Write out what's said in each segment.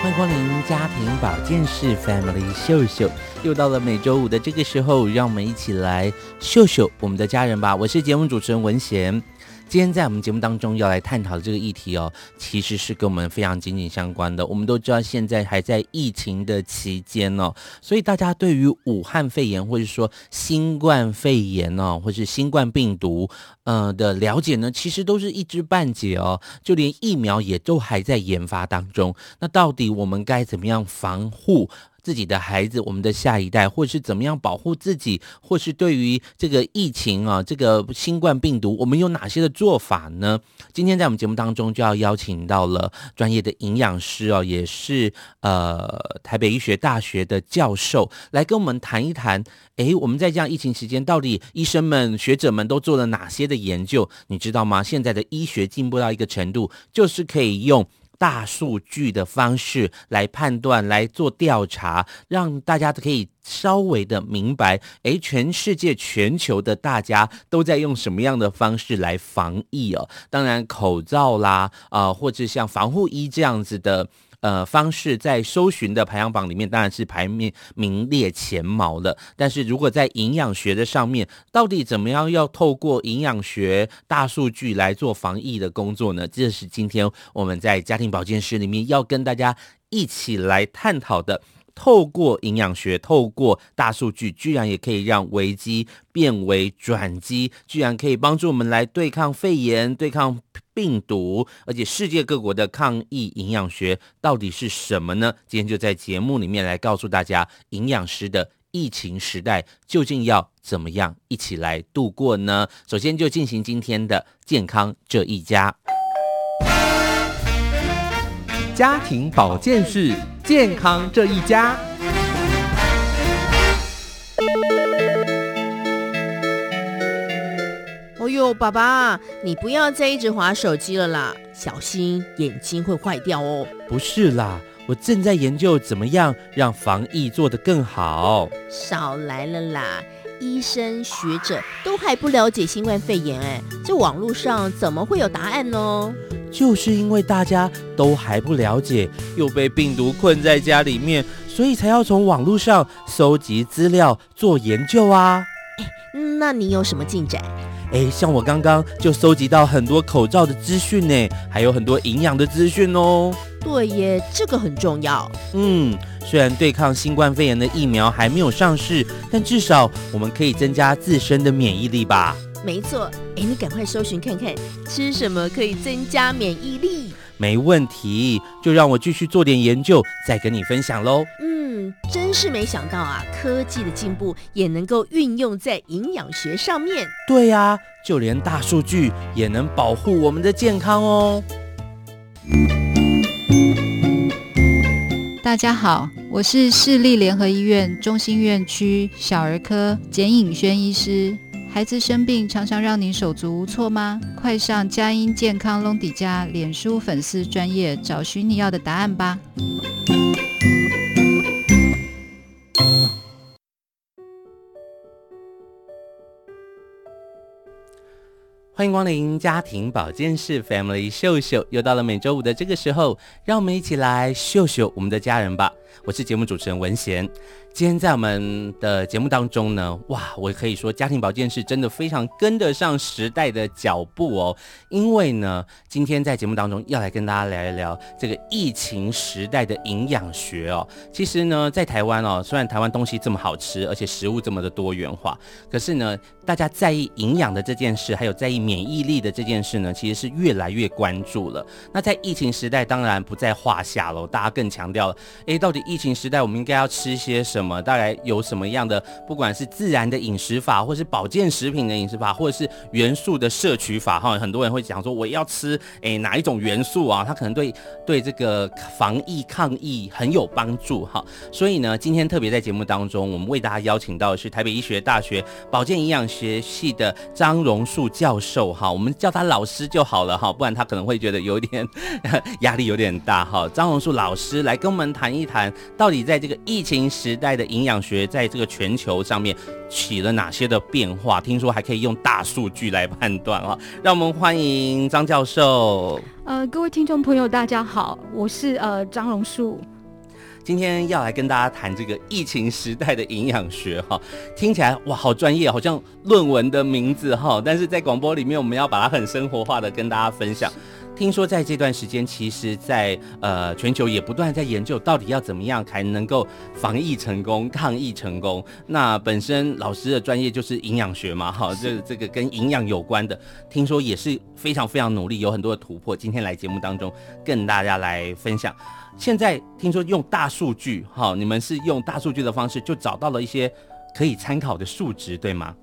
欢迎光临家庭保健室 Family 秀秀。又到了每周五的这个时候，让我们一起来秀秀我们的家人吧。我是节目主持人文贤。今天在我们节目当中要来探讨的这个议题哦，其实是跟我们非常紧紧相关的。我们都知道现在还在疫情的期间哦，所以大家对于武汉肺炎或者说新冠肺炎哦，或是新冠病毒呃的了解呢，其实都是一知半解哦。就连疫苗也都还在研发当中。那到底我们该怎么样防护自己的孩子，我们的下一代，或是怎么样保护自己，或是对于这个疫情啊，这个新冠病毒，我们有哪些的做法呢？今天在我们节目当中就要邀请到了专业的营养师哦，也是呃台北医学大学的教授，来跟我们谈一谈。诶，我们在这样疫情期间，到底医生们、学者们都做了哪些的研究？你知道吗？现在的医学进步到一个程度，就是可以用。大数据的方式来判断、来做调查，让大家可以稍微的明白，诶，全世界、全球的大家都在用什么样的方式来防疫哦？当然，口罩啦，啊、或者像防护衣这样子的。呃，方式在搜寻的排行榜里面当然是排名名列前茅了。但是如果在营养学的上面，到底怎么样要透过营养学大数据来做防疫的工作呢？这是今天我们在家庭保健室里面要跟大家一起来探讨的。透过营养学，透过大数据，居然也可以让危机变为转机，居然可以帮助我们来对抗肺炎、对抗病毒，而且世界各国的抗疫营养学到底是什么呢？今天就在节目里面来告诉大家，营养师的疫情时代究竟要怎么样一起来度过呢？首先就进行今天的健康这一家。家庭保健室，健康这一家。哦呦，爸爸，你不要再一直划手机了啦，小心眼睛会坏掉哦。不是啦，我正在研究怎么样让防疫做得更好。少来了啦，医生学者都还不了解新冠肺炎，哎，这网络上怎么会有答案呢？就是因为大家都还不了解，又被病毒困在家里面，所以才要从网络上搜集资料做研究啊。那你有什么进展？诶，像我刚刚就搜集到很多口罩的资讯呢，还有很多营养的资讯哦。对耶，这个很重要。嗯，虽然对抗新冠肺炎的疫苗还没有上市，但至少我们可以增加自身的免疫力吧。没错，哎，你赶快搜寻看看，吃什么可以增加免疫力？没问题，就让我继续做点研究，再跟你分享喽。嗯，真是没想到啊，科技的进步也能够运用在营养学上面。对呀，就连大数据也能保护我们的健康哦。大家好，我是市立联合医院中心院区小儿科简颖轩医师。孩子生病常常让你手足无措吗？快上佳音健康隆迪家脸书粉丝专业找寻你要的答案吧！欢迎光临家庭保健室 Family 秀秀，又到了每周五的这个时候，让我们一起来秀秀我们的家人吧。我是节目主持人文贤。今天在我们的节目当中呢，哇，我可以说家庭保健是真的非常跟得上时代的脚步哦。因为呢，今天在节目当中要来跟大家聊一聊这个疫情时代的营养学哦。其实呢，在台湾哦，虽然台湾东西这么好吃，而且食物这么的多元化，可是呢，大家在意营养的这件事，还有在意免疫力的这件事呢，其实是越来越关注了。那在疫情时代，当然不在话下喽。大家更强调了，诶，到底疫情时代我们应该要吃些什什么？大概有什么样的，不管是自然的饮食法，或是保健食品的饮食法，或者是元素的摄取法，哈，很多人会讲说，我要吃诶哪一种元素啊？它可能对对这个防疫抗疫很有帮助，哈。所以呢，今天特别在节目当中，我们为大家邀请到的是台北医学大学保健营养学系的张荣树教授，哈，我们叫他老师就好了，哈，不然他可能会觉得有点 压力有点大，哈。张荣树老师来跟我们谈一谈，到底在这个疫情时代的营养学在这个全球上面起了哪些的变化？听说还可以用大数据来判断啊！让我们欢迎张教授。呃，各位听众朋友，大家好，我是呃张榕树。今天要来跟大家谈这个疫情时代的营养学哈，听起来哇好专业，好像论文的名字哈，但是在广播里面我们要把它很生活化的跟大家分享。听说在这段时间，其实在，在呃全球也不断在研究，到底要怎么样才能够防疫成功、抗疫成功。那本身老师的专业就是营养学嘛，哈，这这个跟营养有关的，听说也是非常非常努力，有很多的突破。今天来节目当中跟大家来分享。现在听说用大数据，哈，你们是用大数据的方式就找到了一些可以参考的数值，对吗？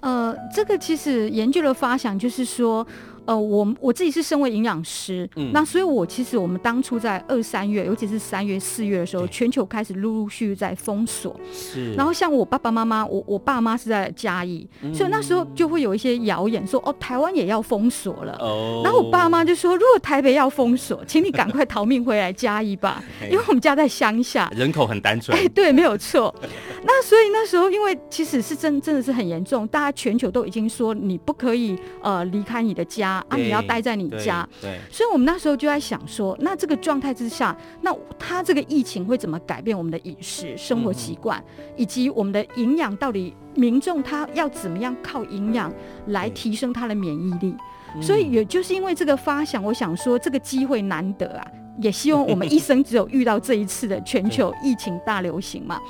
呃，这个其实研究的发想就是说。呃，我我自己是身为营养师，嗯，那所以，我其实我们当初在二三月，尤其是三月、四月的时候，全球开始陆陆续续在封锁，是。然后像我爸爸妈妈，我我爸妈是在嘉义，嗯，所以那时候就会有一些谣言说，哦，台湾也要封锁了。哦。然后我爸妈就说，如果台北要封锁，请你赶快逃命回来嘉义吧，因为我们家在乡下，人口很单纯。哎，对，没有错。那所以那时候，因为其实是真真的是很严重，大家全球都已经说你不可以呃离开你的家。啊！你要待在你家，对，对，所以我们那时候就在想说，那这个状态之下，那他这个疫情会怎么改变我们的饮食生活习惯，嗯，以及我们的营养到底民众他要怎么样靠营养来提升他的免疫力？所以也就是因为这个发想，我想说这个机会难得啊，也希望我们一生只有遇到这一次的全球疫情大流行嘛。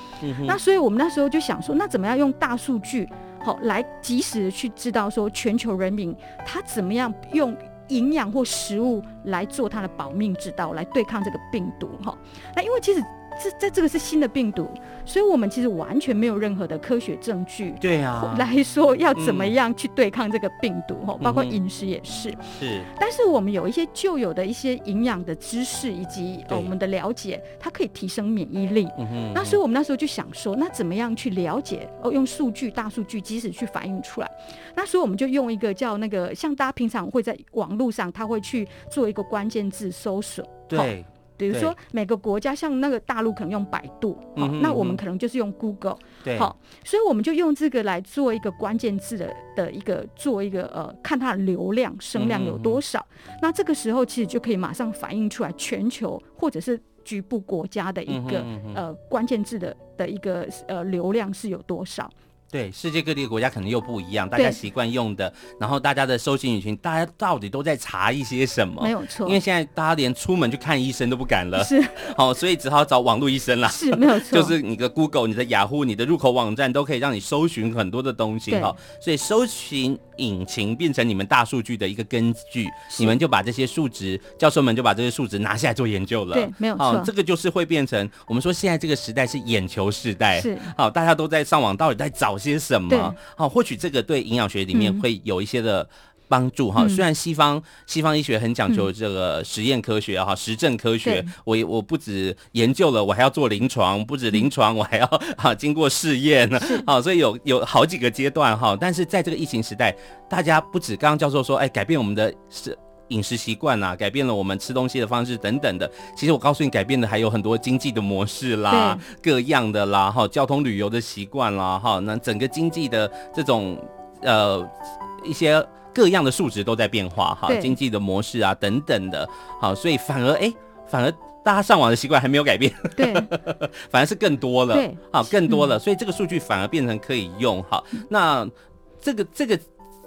那所以我们那时候就想说，那怎么样用大数据？好，来及时的去知道说全球人民他怎么样用营养或食物来做他的保命之道，来对抗这个病毒。哈，那因为其实。这这这个是新的病毒，所以我们其实完全没有任何的科学证据，对啊，来说要怎么样去对抗这个病毒哈、嗯，包括饮食也是。是，但是我们有一些旧有的一些营养的知识以及我们的了解，它可以提升免疫力。那所以我们那时候就想说，那怎么样去了解？哦，用数据、大数据，及时去反映出来。那所以我们就用一个叫那个，像大家平常会在网络上，他会去做一个关键字搜索。对。比如说每个国家，像那个大陆可能用百度，好、嗯，那我们可能就是用 Google，好，所以我们就用这个来做一个关键字的的一个做一个呃，看它的流量声量有多少、嗯，那这个时候其实就可以马上反映出来全球或者是局部国家的一个、嗯、呃关键字的的一个呃流量是有多少。对，世界各地的国家可能又不一样，大家习惯用的，然后大家的搜寻引擎，大家到底都在查一些什么？没有错，因为现在大家连出门去看医生都不敢了，是，好，所以只好找网络医生了。是，没有错，就是你的 Google、你的雅虎、你的入口网站都可以让你搜寻很多的东西哈。所以搜寻引擎变成你们大数据的一个根据，你们就把这些数值，教授们就把这些数值拿下来做研究了。对，没有错，这个就是会变成我们说现在这个时代是眼球时代，是，好，大家都在上网，到底在找些什么？好，或许这个对营养学里面会有一些的帮助哈、嗯。虽然西方西方医学很讲究这个实验科学哈、实证科学，我我不止研究了，我还要做临床，不止临床，我还要 哈经过试验呢。好，所以有有好几个阶段哈。但是在这个疫情时代，大家不止刚刚教授说，哎，改变我们的是。饮食习惯啊，改变了我们吃东西的方式等等的。其实我告诉你，改变的还有很多经济的模式啦，各样的啦，哈，交通旅游的习惯啦，哈，那整个经济的这种呃一些各样的数值都在变化哈，经济的模式啊等等的，好，所以反而哎、欸，反而大家上网的习惯还没有改变，对，反而是更多了，对，好，更多了，嗯、所以这个数据反而变成可以用，好，那这个这个。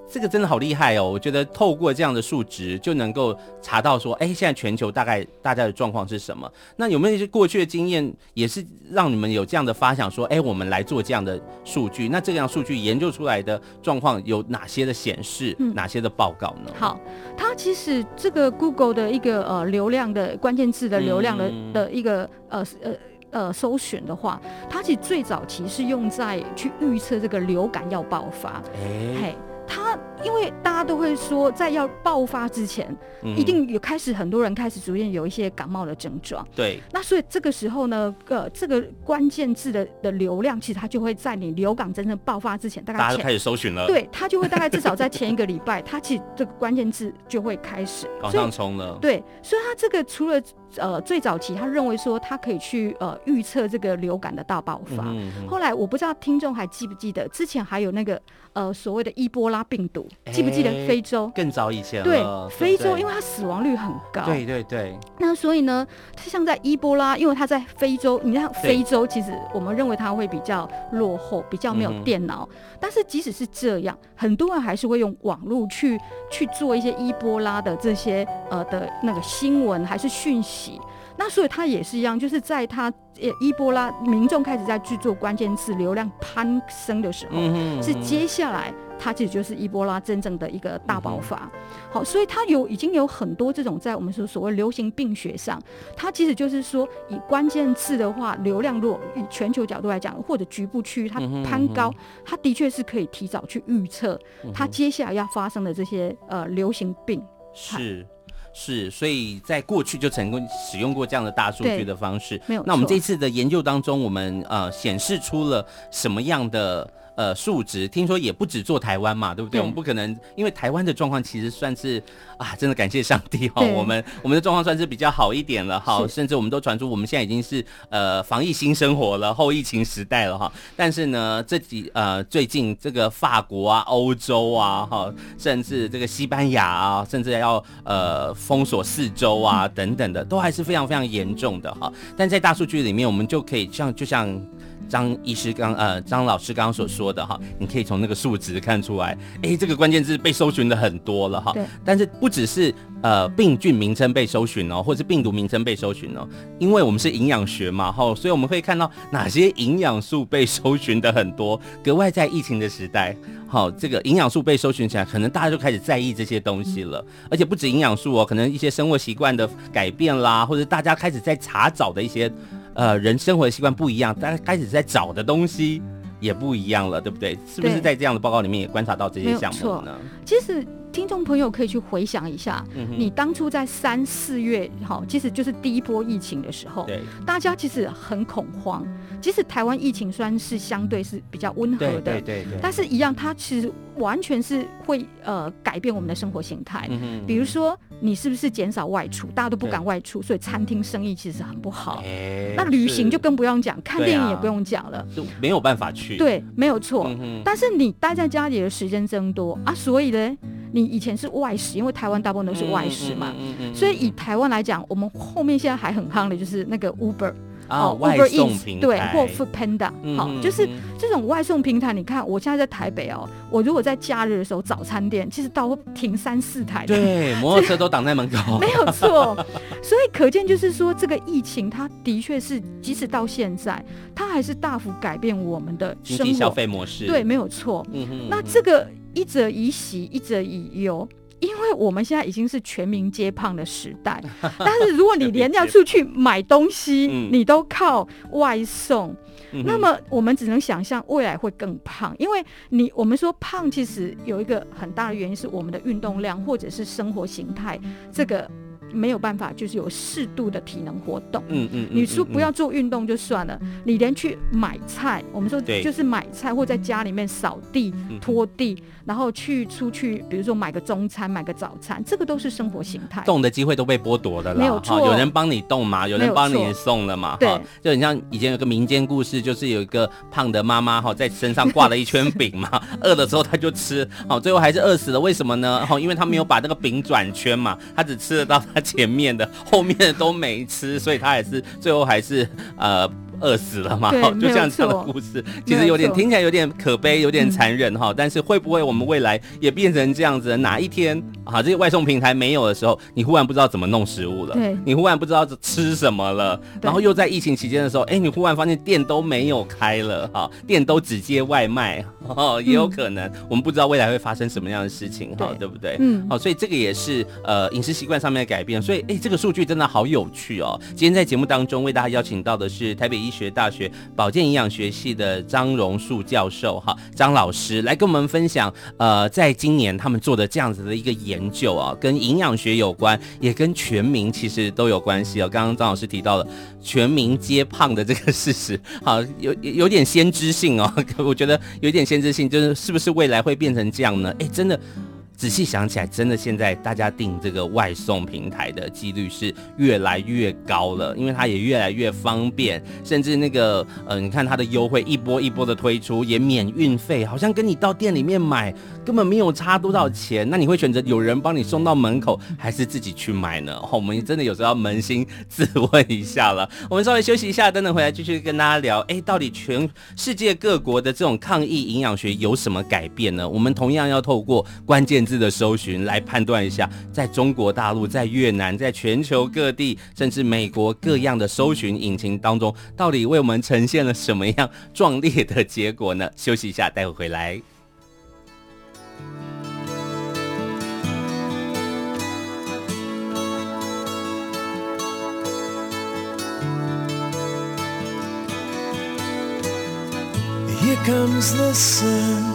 这个真的好厉害哦！我觉得透过这样的数值就能够查到说，哎，现在全球大概大家的状况是什么？那有没有一些过去的经验，也是让你们有这样的发想，说，哎，我们来做这样的数据？那这样数据研究出来的状况有哪些的显示？嗯、哪些的报告呢？好，它其实这个 Google 的一个呃流量的关键字的流量的、嗯、的一个呃呃呃搜寻的话，它其实最早期是用在去预测这个流感要爆发。哎，嘿。他因为大家都会说，在要爆发之前，一定有开始很多人开始逐渐有一些感冒的症状。对。那所以这个时候呢，呃，这个关键字的的流量，其实它就会在你流感真正爆发之前，大概大家都开始搜寻了。对，它就会大概至少在前一个礼拜，它其实这个关键字就会开始 往上冲了。对，所以它这个除了呃最早期，他认为说他可以去呃预测这个流感的大爆发。嗯嗯。后来我不知道听众还记不记得，之前还有那个。呃，所谓的伊波拉病毒，记不记得非洲？更早以前。对，非洲，因为它死亡率很高。对对对。那所以呢，像在伊波拉，因为它在非洲，你看非洲，其实我们认为它会比较落后，比较没有电脑。但是即使是这样，很多人还是会用网络去去做一些伊波拉的这些呃的那个新闻还是讯息。那所以它也是一样，就是在它呃伊波拉民众开始在去做关键词流量攀升的时候，是接下来它其实就是伊波拉真正的一个大爆发。嗯、好，所以它有已经有很多这种在我们说所谓流行病学上，它其实就是说以关键字的话，流量如果以全球角度来讲，或者局部区域它攀高，嗯、它的确是可以提早去预测它接下来要发生的这些呃流行病。是。是，所以在过去就成功使用过这样的大数据的方式。没有。那我们这次的研究当中，我们呃显示出了什么样的？呃，数值听说也不止做台湾嘛，对不对？对，我们不可能，因为台湾的状况其实算是啊，真的感谢上帝哈，我们我们的状况算是比较好一点了哈，甚至我们都传出我们现在已经是呃防疫新生活了，后疫情时代了哈。但是呢，这几呃最近这个法国啊、欧洲啊哈，甚至这个西班牙啊，甚至要呃封锁四周啊等等的，都还是非常非常严重的哈。但在大数据里面，我们就可以像就像。张医师刚呃，张老师刚刚所说的哈，你可以从那个数值看出来，哎，这个关键字被搜寻的很多了哈。对。但是不只是呃病菌名称被搜寻哦，或者是病毒名称被搜寻哦，因为我们是营养学嘛哈，所以我们会看到哪些营养素被搜寻的很多，格外在疫情的时代，好，这个营养素被搜寻起来，可能大家就开始在意这些东西了。而且不止营养素哦，可能一些生活习惯的改变啦，或者大家开始在查找的一些。呃，人生活的习惯不一样，大家开始在找的东西也不一样了，对不对？是不是在这样的报告里面也观察到这些项目呢？其实听众朋友可以去回想一下，嗯、你当初在三四月，好，其实就是第一波疫情的时候，对，大家其实很恐慌。其实台湾疫情虽然是相对是比较温和的，对对但是一样，它其实完全是会呃改变我们的生活形态。嗯、哼比如说，你是不是减少外出？大家都不敢外出，所以餐厅生意其实很不好。欸、那旅行就更不用讲，看电影也不用讲了，就没有办法去。对，没有错。嗯、但是你待在家里的时间增多啊，所以呢，你以前是外食，因为台湾大部分都是外食嘛，所以以台湾来讲，我们后面现在还很夯的就是那个 Uber。哦，外送平台对，或 Food Panda，好，就是这种外送平台。你看，我现在在台北哦，我如果在假日的时候，早餐店其实到会停三四台，对，摩托车都挡在门口，没有错。所以可见，就是说这个疫情，它的确是，即使到现在，它还是大幅改变我们的生活消费模式，对，没有错。嗯哼，那这个一则以喜，一则以忧。因为我们现在已经是全民皆胖的时代，但是如果你连要出去买东西，你都靠外送，那么我们只能想象未来会更胖。因为你我们说胖，其实有一个很大的原因是我们的运动量或者是生活形态这个。没有办法，就是有适度的体能活动。嗯嗯，你说不要做运动就算了，你连去买菜，我们说就是买菜或在家里面扫地、拖地，然后去出去，比如说买个中餐、买个早餐，这个都是生活形态。动的机会都被剥夺了啦。没有错，有人帮你动嘛，有人帮你送了嘛。对，就很像以前有个民间故事，就是有一个胖的妈妈哈，在身上挂了一圈饼嘛，饿的时候她就吃，好，最后还是饿死了。为什么呢？哈，因为她没有把那个饼转圈嘛，她只吃得到他。前面的，后面的都没吃，所以他也是最后还是呃。饿死了嘛？就这样子的故事，其实有点听起来有点可悲，有点残忍哈。但是会不会我们未来也变成这样子？哪一天啊，这些外送平台没有的时候，你忽然不知道怎么弄食物了，对，你忽然不知道吃什么了，然后又在疫情期间的时候，哎，你忽然发现店都没有开了哈，店都只接外卖哦，也有可能，我们不知道未来会发生什么样的事情哈，对不对？嗯，好，所以这个也是呃饮食习惯上面的改变。所以哎，这个数据真的好有趣哦。今天在节目当中为大家邀请到的是台北医学大学保健营养学系的张荣树教授，哈，张老师来跟我们分享，呃，在今年他们做的这样子的一个研究啊，跟营养学有关，也跟全民其实都有关系哦。刚刚张老师提到了全民皆胖的这个事实，好，有有点先知性哦，我觉得有点先知性，就是是不是未来会变成这样呢？哎，真的。仔细想起来，真的现在大家订这个外送平台的几率是越来越高了，因为它也越来越方便，甚至那个呃，你看它的优惠一波一波的推出，也免运费，好像跟你到店里面买根本没有差多少钱。那你会选择有人帮你送到门口，还是自己去买呢？哦，我们真的有时候要扪心自问一下了。我们稍微休息一下，等等回来继续跟大家聊。哎，到底全世界各国的这种抗疫营养学有什么改变呢？我们同样要透过关键字的搜寻来判断一下，在中国大陆、在越南、在全球各地，甚至美国各样的搜寻引擎当中，到底为我们呈现了什么样壮烈的结果呢？休息一下，待会回来。Here comes the sun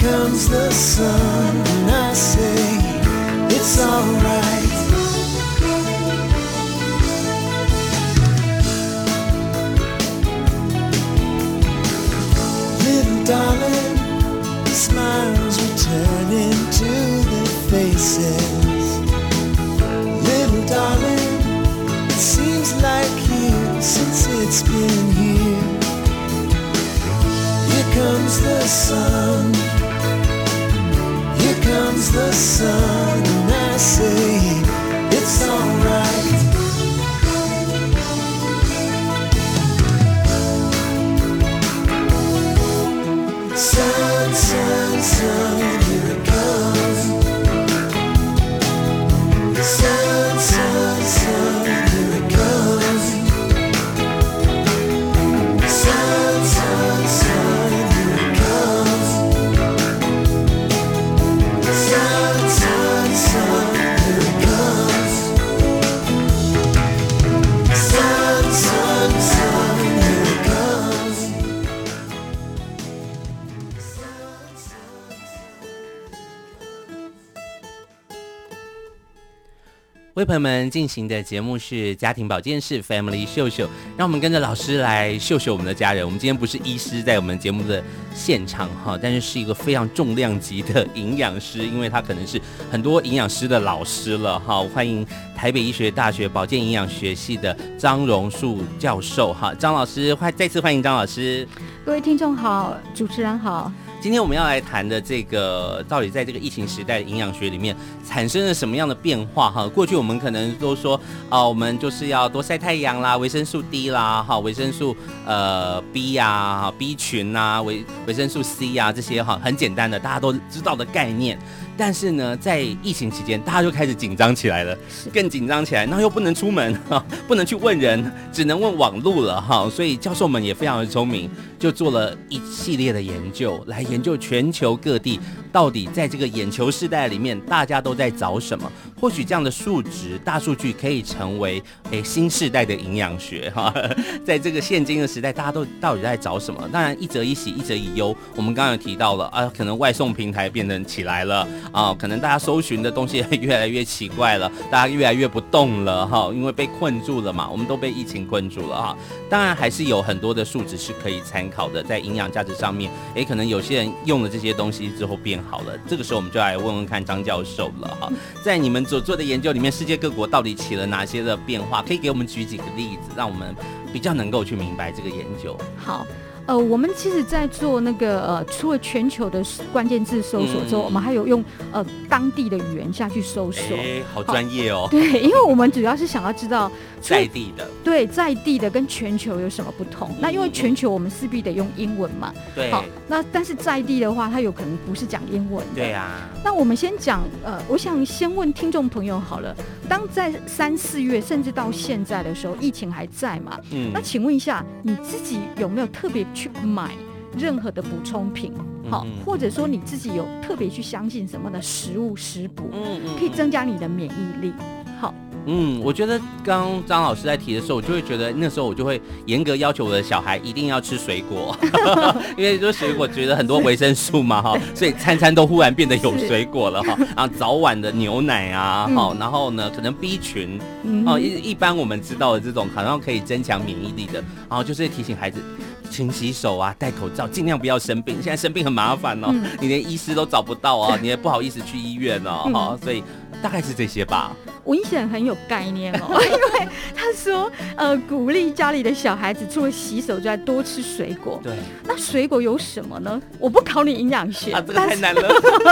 comes the sun, and I say it's alright. Little darling, the smiles returning to their faces. Little darling, it seems like years since it's been here. Here comes the sun the sun 友们进行的节目是家庭保健室 Family 秀秀，让我们跟着老师来秀秀我们的家人。我们今天不是医师在我们节目的现场哈，但是是一个非常重量级的营养师，因为他可能是很多营养师的老师了哈。欢迎台北医学大学保健营养学系的张荣树教授哈，张老师欢再次欢迎张老师。各位听众好，主持人好。今天我们要来谈的这个，到底在这个疫情时代的营养学里面产生了什么样的变化？哈，过去我们可能都说啊、我们就是要多晒太阳啦，维生素 D 啦，哈，维生素呃 B 呀、啊、B 群呐，维维生素 C 呀、这些哈，很简单的大家都知道的概念。但是呢，在疫情期间，大家就开始紧张起来了，更紧张起来，然后又不能出门，哈，不能去问人，只能问网路了，哈。所以教授们也非常的聪明，就做了一系列的研究，来研究全球各地到底在这个眼球时代里面，大家都在找什么？或许这样的数值、大数据可以成为诶新时代的营养学 哈。在这个现今的时代，大家都到底在找什么？当然，一则以喜，一则以忧。我们刚刚有提到了啊，可能外送平台变得起来了啊，可能大家搜寻的东西越来越奇怪了，大家越来越不动了哈，因为被困住了嘛。我们都被疫情困住了哈。当然，还是有很多的数值是可以参考的，在营养价值上面，诶，可能有些人用了这些东西之后变好了。这个时候，我们就来问问看张教授了哈，在你们所做的研究里面，世界各国到底起了哪些的变化？可以给我们举几个例子，让我们比较能够去明白这个研究。好。呃，我们其实，在做那个呃，除了全球的关键字搜索之后，嗯、我们还有用呃当地的语言下去搜索。哎，好专业哦。对，因为我们主要是想要知道在地的，对在地的跟全球有什么不同。嗯、那因为全球我们势必得用英文嘛。对。好，那但是在地的话，它有可能不是讲英文的。对啊。那我们先讲呃，我想先问听众朋友好了，当在三四月甚至到现在的时候，疫情还在嘛？嗯。那请问一下，你自己有没有特别去买任何的补充品，好，或者说你自己有特别去相信什么的食物食补，嗯嗯可以增加你的免疫力。好，嗯，我觉得刚刚张老师在提的时候，我就会觉得那时候我就会严格要求我的小孩一定要吃水果，因为说水果觉得很多维生素嘛，哈，所以餐餐都忽然变得有水果了哈，然 后早晚的牛奶啊，好，然后呢，可能 B 群，哦，一一般我们知道的这种好像可以增强免疫力的，然后就是提醒孩子。勤洗手啊，戴口罩，尽量不要生病。现在生病很麻烦哦，嗯、你连医师都找不到啊，你也不好意思去医院哦。哈、嗯，所以大概是这些吧。文贤很有概念哦，因为他说，呃，鼓励家里的小孩子除了洗手之外，多吃水果。对，那水果有什么呢？我不考你营养学，啊，这个太难了。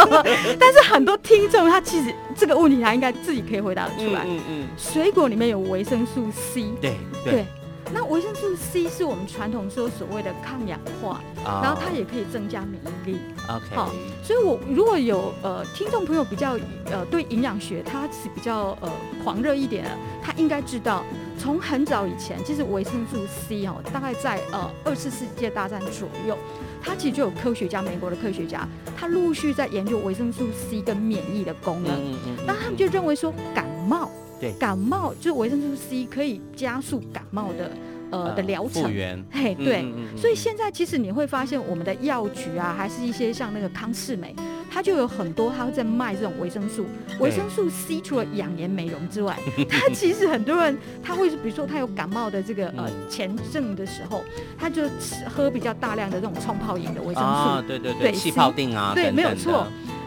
但是很多听众他其实这个问题他应该自己可以回答得出来。嗯嗯，嗯。水果里面有维生素 C。对对。对那维生素 C 是我们传统说所谓的抗氧化，oh. 然后它也可以增加免疫力。OK，好，所以我如果有呃听众朋友比较呃对营养学他是比较呃狂热一点的，他应该知道，从很早以前，其实维生素 C 哦，大概在呃二次世界大战左右，它其实就有科学家，美国的科学家，他陆续在研究维生素 C 跟免疫的功能，嗯嗯嗯嗯，那他们就认为说感冒。对，感冒就是维生素 C 可以加速感冒的呃的疗程。嘿，对，嗯嗯嗯、所以现在其实你会发现，我们的药局啊，还是一些像那个康是美，它就有很多，它会在卖这种维生素。维生素 C 除了养颜美容之外，它其实很多人他会比如说他有感冒的这个呃前症的时候，他就吃喝比较大量的这种冲泡饮的维生素。啊，对对对，气泡定啊，对，没有错。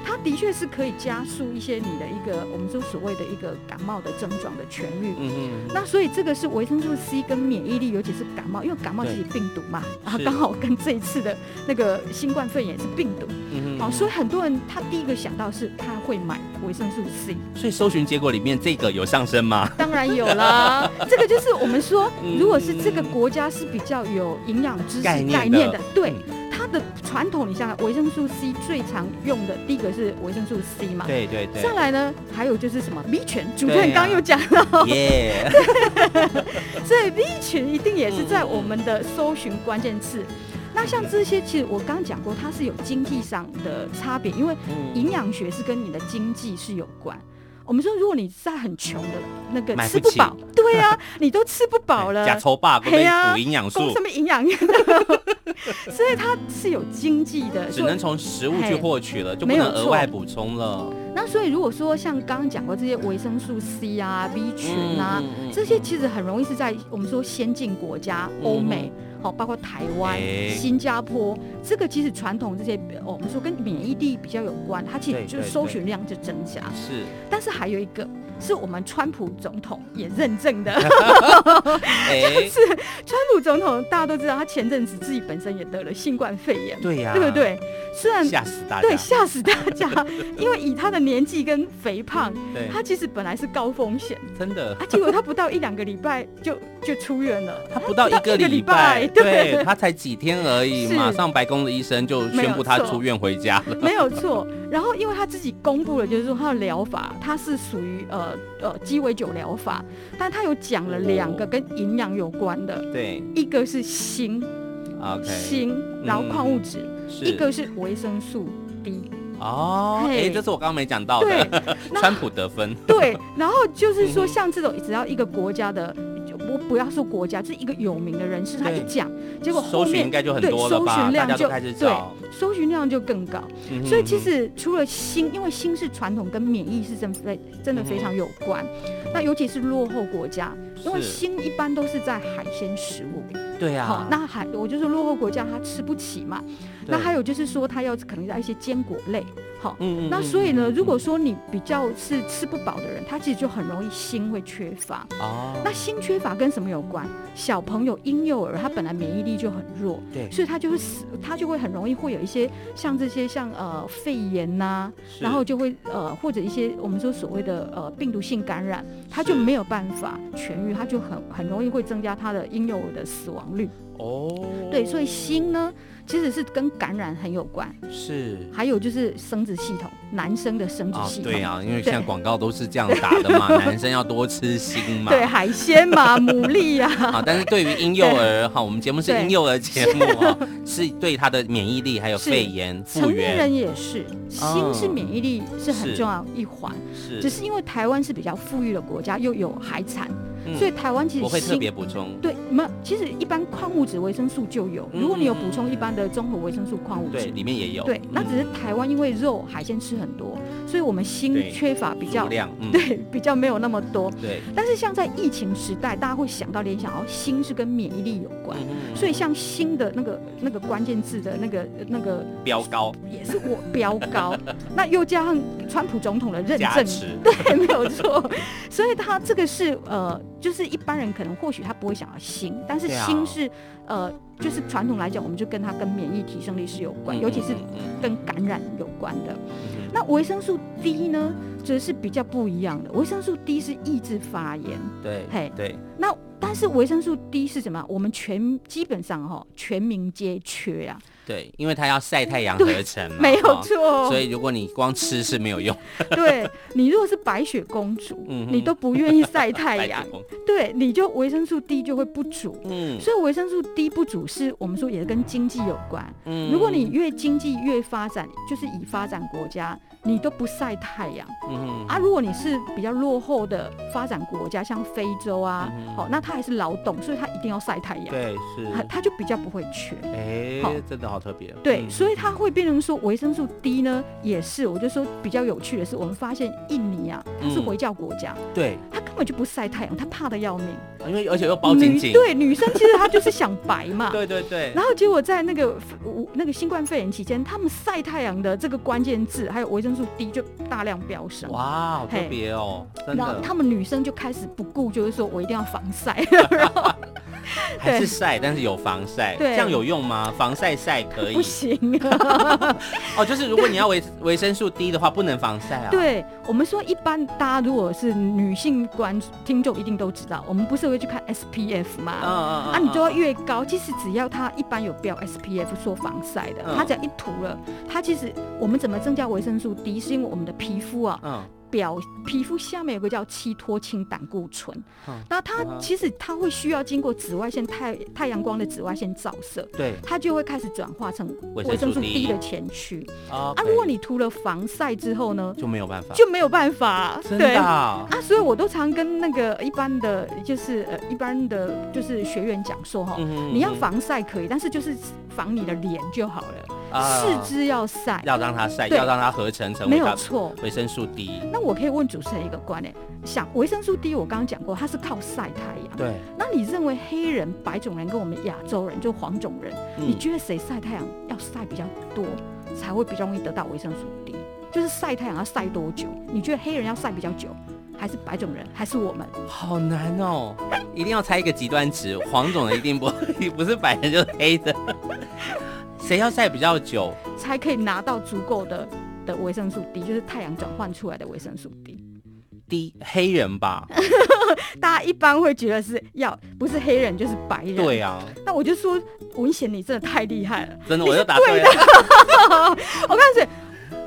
它的确是可以加速一些你的一个，我们说所谓的一个感冒的症状的痊愈。嗯嗯。那所以这个是维生素 C 跟免疫力，尤其是感冒，因为感冒是病毒嘛，然后刚好跟这一次的那个新冠肺炎是病毒。嗯嗯。好，所以很多人他第一个想到是他会买维生素 C。所以搜寻结果里面这个有上升吗？当然有啦，这个就是我们说，如果是这个国家是比较有营养知识概念的，对。它的传统，你像维生素 C 最常用的第一个是维生素 C 嘛？对对对。上来呢，还有就是什么 B 群，主持人刚刚又讲了。耶。所以 B 群一定也是在我们的搜寻关键字。那像这些，其实我刚刚讲过，它是有经济上的差别，因为营养学是跟你的经济是有关。我们说，如果你在很穷的那个吃不饱，对呀，你都吃不饱了，假抽霸，对呀，补营养素，什么营养？所以它是有经济的，只能从食物去获取了，就不能额外补充了。那所以如果说像刚刚讲过这些维生素 C 啊、B 群啊，这些其实很容易是在我们说先进国家，欧美。好，包括台湾、欸、新加坡，这个其实传统这些，我们说跟免疫力比较有关，它其实就搜寻量就增加。是，但是还有一个。是我们川普总统也认证的，就是川普总统大家都知道，他前阵子自己本身也得了新冠肺炎，对呀，对不对？虽然吓死大家，对，吓死大家，因为以他的年纪跟肥胖，他其实本来是高风险，真的，啊，结果他不到一两个礼拜就就出院了，他不到一个礼拜，对，他才几天而已，马上白宫的医生就宣布他出院回家了，没有错。然后因为他自己公布了，就是说他的疗法，他是属于呃。呃，鸡尾酒疗法，但他有讲了两个跟营养有关的，对，一个是锌，OK，，锌，然后矿物质，一个是维生素 D，哦，哎、欸，这是我刚刚没讲到的。对，川普得分。对，然后就是说，像这种只要一个国家的，我不要说国家，就是一个有名的人士，他一讲，结果后面搜寻应该就很多了吧？搜寻量就开始对，搜寻量就更高。嗯、所以其实除了锌，因为锌是传统跟免疫是真非真的非常有关。嗯、那尤其是落后国家，因为锌一般都是在海鲜食物。对呀、啊好，那海我就是落后国家，他吃不起嘛。那还有就是说，他要可能在一些坚果类，好、那所以呢，如果说你比较是吃不饱的人，他其实就很容易锌会缺乏。哦，那锌缺乏跟什么有关？小朋友婴幼儿他本来免疫力就很弱，对，所以他就会死，他就会很容易会有一些像这些像呃肺炎呐、啊，然后就会呃或者一些我们说所谓的呃病毒性感染，它就没有办法痊愈，它就很很容易会增加它的婴幼儿的死亡率。哦，对，所以锌呢。其实是跟感染很有关，是，还有就是生殖系统，男生的生殖系统，对啊，因为现在广告都是这样打的嘛，男生要多吃锌嘛，对，海鲜嘛，牡蛎呀，啊，但是对于婴幼儿哈，我们节目是婴幼儿节目啊，是对他的免疫力还有肺炎复原，成年人也是，锌是免疫力是很重要一环，是，只是因为台湾是比较富裕的国家，又有海产。所以台湾其实我会特别补充，对，没有，其实一般矿物质、维生素就有。如果你有补充一般的综合维生素、矿物质，对，里面也有。对，那只是台湾因为肉、海鲜吃很多，所以我们锌缺乏比较量，对，比较没有那么多。对。但是像在疫情时代，大家会想到联想哦，锌是跟免疫力有关，所以像锌的那个那个关键字的那个那个标高也是我 标高，那又加上川普总统的认证，对，没有错。所以他这个是呃。就是一般人可能或许他不会想要锌，但是锌是、啊、呃，就是传统来讲，我们就跟它跟免疫提升力是有关，嗯、尤其是跟感染有关的。嗯、那维生素 D 呢，则是比较不一样的。维生素 D 是抑制发炎，对，嘿，对。那但是维生素 D 是什么？我们全基本上哈，全民皆缺呀、啊。对，因为它要晒太阳合成嘛，没有错、哦。所以如果你光吃是没有用。对，你如果是白雪公主，嗯、你都不愿意晒太阳，对，你就维生素 D 就会不足。嗯，所以维生素 D 不足是我们说也是跟经济有关。嗯，如果你越经济越发展，就是以发展国家。你都不晒太阳，嗯、啊，如果你是比较落后的发展国家，像非洲啊，嗯、好，那他还是劳动，所以他一定要晒太阳，对，是，他就比较不会缺，哎、欸，好。真的好特别，对，嗯、所以他会变成说维生素 D 呢，也是，我就说比较有趣的是，我们发现印尼啊，它是回教国家，嗯、对，他根本就不晒太阳，他怕的要命，因为而且又包紧紧，对，女生其实她就是想白嘛，对对对，然后结果在那个那个新冠肺炎期间，他们晒太阳的这个关键字还有维生素 D 就大量飙升，哇，好特别哦！然后他们女生就开始不顾，就是说我一定要防晒，还是晒，但是有防晒，这样有用吗？防晒晒可以？不行啊！哦，就是如果你要维维生素 D 的话，不能防晒啊。对，我们说一般大家如果是女性观听众，一定都知道，我们不是会去看 SPF 吗？啊，你就要越高，其实只要它一般有标 SPF 说防晒的，它只要一涂了，它其实我们怎么增加维生素 D？是因为我们的皮肤啊，嗯，表皮肤下面有个叫七脱氢胆固醇，嗯，那它其实它会需要经过紫外线太太阳光的紫外线照射，对，它就会开始转化成维生素 D 的前驱。啊，如果你涂了防晒之后呢，就没有办法，就没有办法，真的啊，所以我都常跟那个一般的就是呃一般的就是学员讲说哈，你要防晒可以，但是就是防你的脸就好了。四肢要晒，要让它晒，要让它合成成为没有错维生素 D。那我可以问主持人一个观念，想维生素 D，我刚刚讲过，它是靠晒太阳。对。那你认为黑人、白种人跟我们亚洲人，就黄种人，你觉得谁晒太阳要晒比较多，才会比较容易得到维生素 D？就是晒太阳要晒多久？你觉得黑人要晒比较久，还是白种人，还是我们？好难哦，一定要猜一个极端值，黄种人一定不 不是白人就是黑的。谁要晒比较久，才可以拿到足够的的维生素 D，就是太阳转换出来的维生素 D。D 黑人吧，大家一般会觉得是要不是黑人就是白人。对啊，那我就说文贤，你真的太厉害了，真的，我就答对了。我告诉你，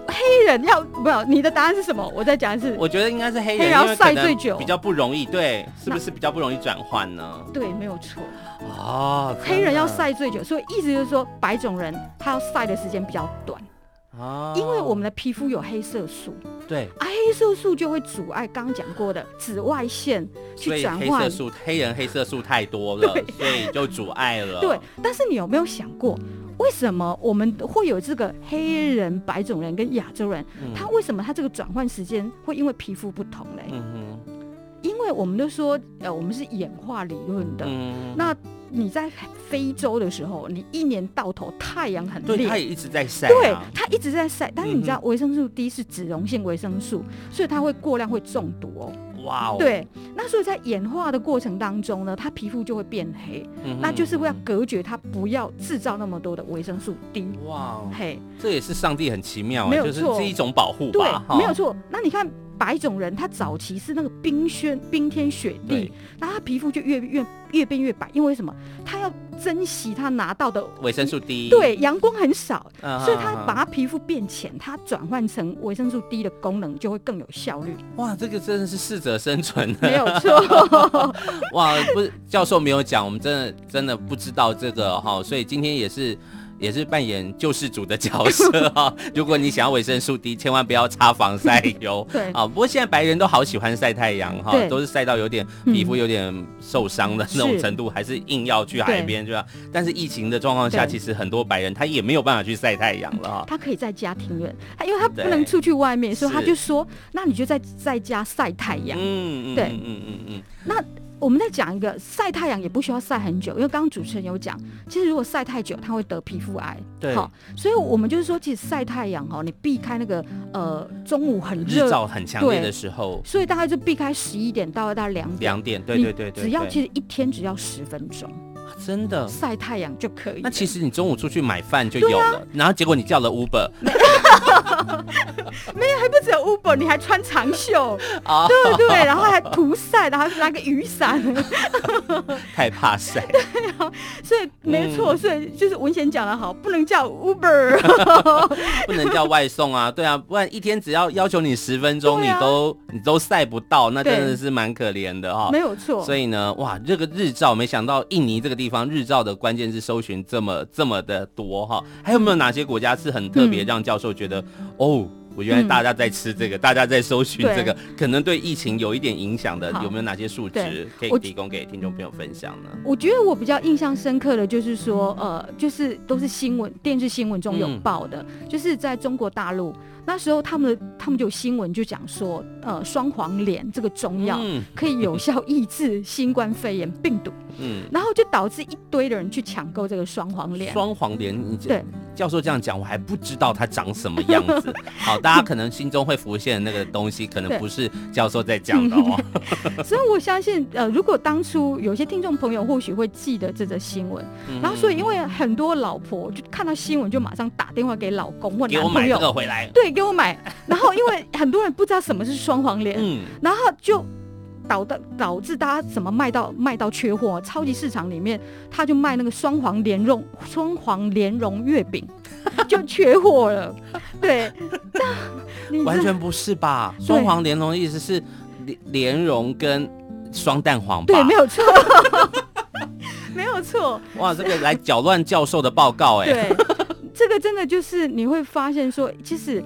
黑人要不要？你的答案是什么？我再讲一次，我觉得应该是黑人，黑人要晒最久，比较不容易，对，是不是比较不容易转换呢？对，没有错。哦，黑人要晒最久，所以意思就是说，白种人他要晒的时间比较短。哦，因为我们的皮肤有黑色素，对，啊，黑色素就会阻碍刚刚讲过的紫外线去转换。黑色素，黑人黑色素太多了，所以就阻碍了。对，但是你有没有想过，为什么我们会有这个黑人、白种人跟亚洲人？嗯、他为什么他这个转换时间会因为皮肤不同嘞？嗯哼，因为我们都说，呃，我们是演化理论的，嗯、那。你在非洲的时候，你一年到头太阳很烈，对，它也一直在晒、啊，对，它一直在晒。但是你知道维生素 D 是脂溶性维生素，所以它会过量会中毒哦。哇哦，对，那所以在演化的过程当中呢，它皮肤就会变黑，嗯、那就是为了隔绝它不要制造那么多的维生素 D。哇哦，嘿，这也是上帝很奇妙，没有错，就是是一种保护吧，对，哦、没有错。那你看。白种人他早期是那个冰轩冰天雪地，然后他皮肤就越越越变越白，因为什么？他要珍惜他拿到的维生素 D，对，阳光很少，啊、所以他把他皮肤变浅，他转换成维生素 D 的功能就会更有效率。哇，这个真的是适者生存，没有错。哇，不是教授没有讲，我们真的真的不知道这个哈，所以今天也是。也是扮演救世主的角色 哈。如果你想要维生素 D，千万不要擦防晒油。对啊，不过现在白人都好喜欢晒太阳哈，都是晒到有点皮肤有点受伤的那种程度，还是硬要去海边，对吧？但是疫情的状况下，其实很多白人他也没有办法去晒太阳了哈。他可以在家庭院，他因为他不能出去外面，所以他就说，那你就在在家晒太阳。嗯嗯，对，嗯嗯嗯，那。我们再讲一个晒太阳也不需要晒很久，因为刚刚主持人有讲，其实如果晒太久，它会得皮肤癌。对，好，所以我们就是说，其实晒太阳哦，你避开那个呃中午很热、日照很强烈的时候，所以大概就避开十一点到大概两点。两点，对对对对，只要其实一天只要十分钟。真的晒太阳就可以。那其实你中午出去买饭就有了，然后结果你叫了 Uber，没有，还不只有 Uber，你还穿长袖，对对，然后还涂晒，然后拿个雨伞，太怕晒。对啊，所以没错，所以就是文贤讲的好，不能叫 Uber，不能叫外送啊，对啊，不然一天只要要求你十分钟，你都你都晒不到，那真的是蛮可怜的哈。没有错。所以呢，哇，这个日照，没想到印尼这个地方。日照的关键是搜寻这么这么的多哈，还有没有哪些国家是很特别，让教授觉得、嗯、哦，我原来大家在吃这个，嗯、大家在搜寻这个，可能对疫情有一点影响的，有没有哪些数值可以提供给听众朋友分享呢？我觉得我比较印象深刻的就是说，呃，就是都是新闻电视新闻中有报的，嗯、就是在中国大陆。那时候他们他们就有新闻就讲说，呃，双黄连这个中药可以有效抑制新冠肺炎病毒，嗯，然后就导致一堆的人去抢购这个双黄连。双黄连，你对教授这样讲，我还不知道它长什么样子。好，大家可能心中会浮现的那个东西，可能 不是教授在讲的哦。所以我相信，呃，如果当初有些听众朋友或许会记得这则新闻，然后所以因为很多老婆就看到新闻就马上打电话给老公或男朋友，给我买这个回来，对。给我买，然后因为很多人不知道什么是双黄连，嗯，然后就导的导致大家怎么卖到卖到缺货，超级市场里面他就卖那个双黄莲蓉双黄莲蓉月饼 就缺货了，对，完全不是吧？双黄莲蓉的意思是莲莲蓉跟双蛋黄吧？对，没有错，没有错。哇，这个来搅乱教授的报告哎，对，这个真的就是你会发现说，其实。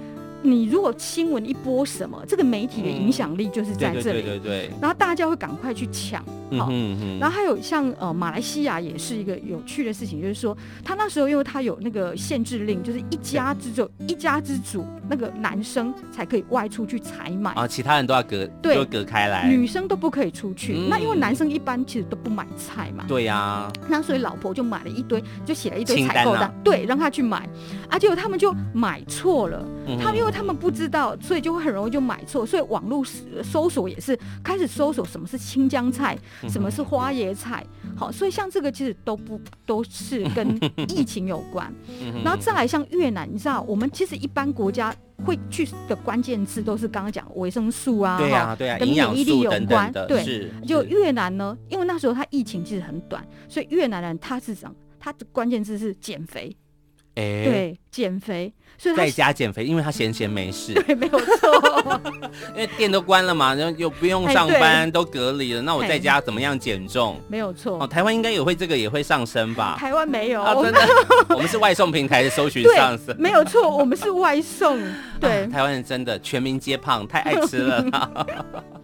你如果新闻一播什么，这个媒体的影响力就是在这里，对对对，然后大家会赶快去抢，好，然后还有像呃马来西亚也是一个有趣的事情，就是说他那时候因为他有那个限制令，就是一家之主一家之主那个男生才可以外出去采买。啊，其他人都要隔对隔开来，女生都不可以出去。那因为男生一般其实都不买菜嘛，对呀，那所以老婆就买了一堆，就写了一堆采购单，对，让他去买，啊，结果他们就买错了，他们因为。他们不知道，所以就会很容易就买错。所以网络搜索也是开始搜索什么是青江菜，什么是花椰菜。好，所以像这个其实都不都是跟疫情有关。然后再来像越南，你知道，我们其实一般国家会去的关键字都是刚刚讲维生素啊，对啊，对啊，跟免疫力有关。对，就越南呢，因为那时候它疫情其实很短，所以越南人他是讲他的关键字是减肥。哎，对，减肥。所以在家减肥，因为他闲闲没事。对，没有错。因为店都关了嘛，然后又不用上班，都隔离了，那我在家怎么样减重？没有错。哦，台湾应该也会这个也会上升吧？台湾没有。啊，真的，我们是外送平台的搜寻上升。没有错，我们是外送。对，啊、台湾人真的全民皆胖，太爱吃了。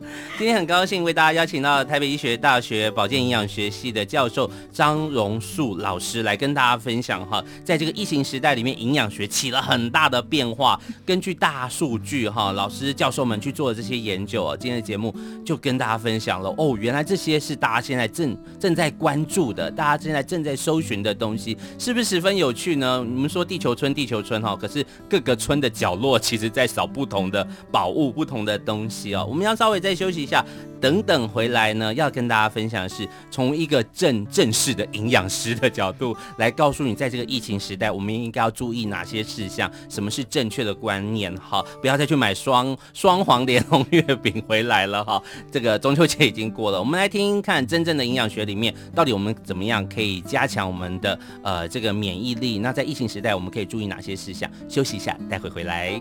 今天很高兴为大家邀请到台北医学大学保健营养学系的教授张荣树老师来跟大家分享哈，在这个疫情时代里面，营养学起了很大的变化。根据大数据哈，老师教授们去做的这些研究啊，今天的节目就跟大家分享了哦，原来这些是大家现在正正在关注的，大家现在正在搜寻的东西，是不是十分有趣呢？我们说地球村，地球村哈，可是各个村的角落其实在扫不同的宝物，不同的东西哦。我们要稍微再休息一下，等等回来呢，要跟大家分享的是从一个正正式的营养师的角度来告诉你，在这个疫情时代，我们应该要注意哪些事项，什么是正确的观念哈，不要再去买双双黄莲蓉月饼回来了哈。这个中秋节已经过了，我们来听听看真正的营养学里面，到底我们怎么样可以加强我们的呃这个免疫力？那在疫情时代，我们可以注意哪些事项？休息一下，待会回来。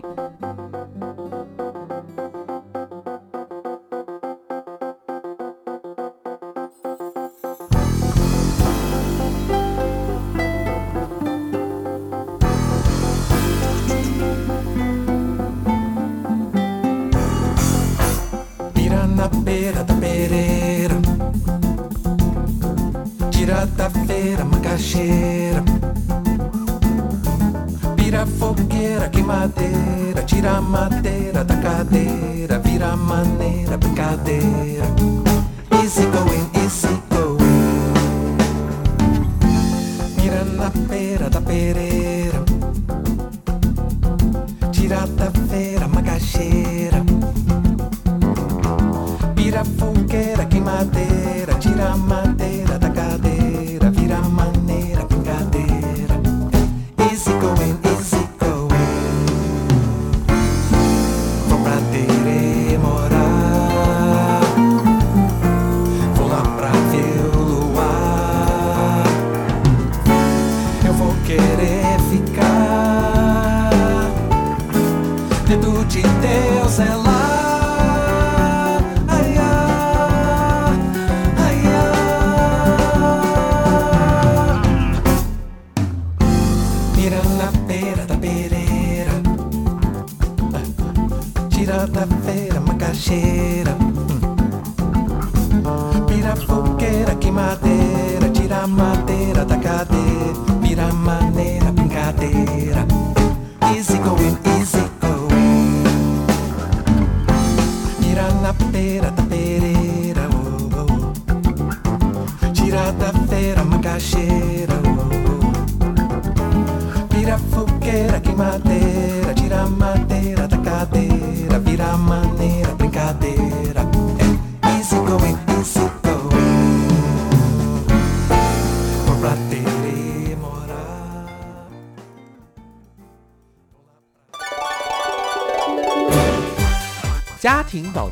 madeira, tira madeira da cadeira, vira maneira, brincadeira. Easy going, easy 家庭保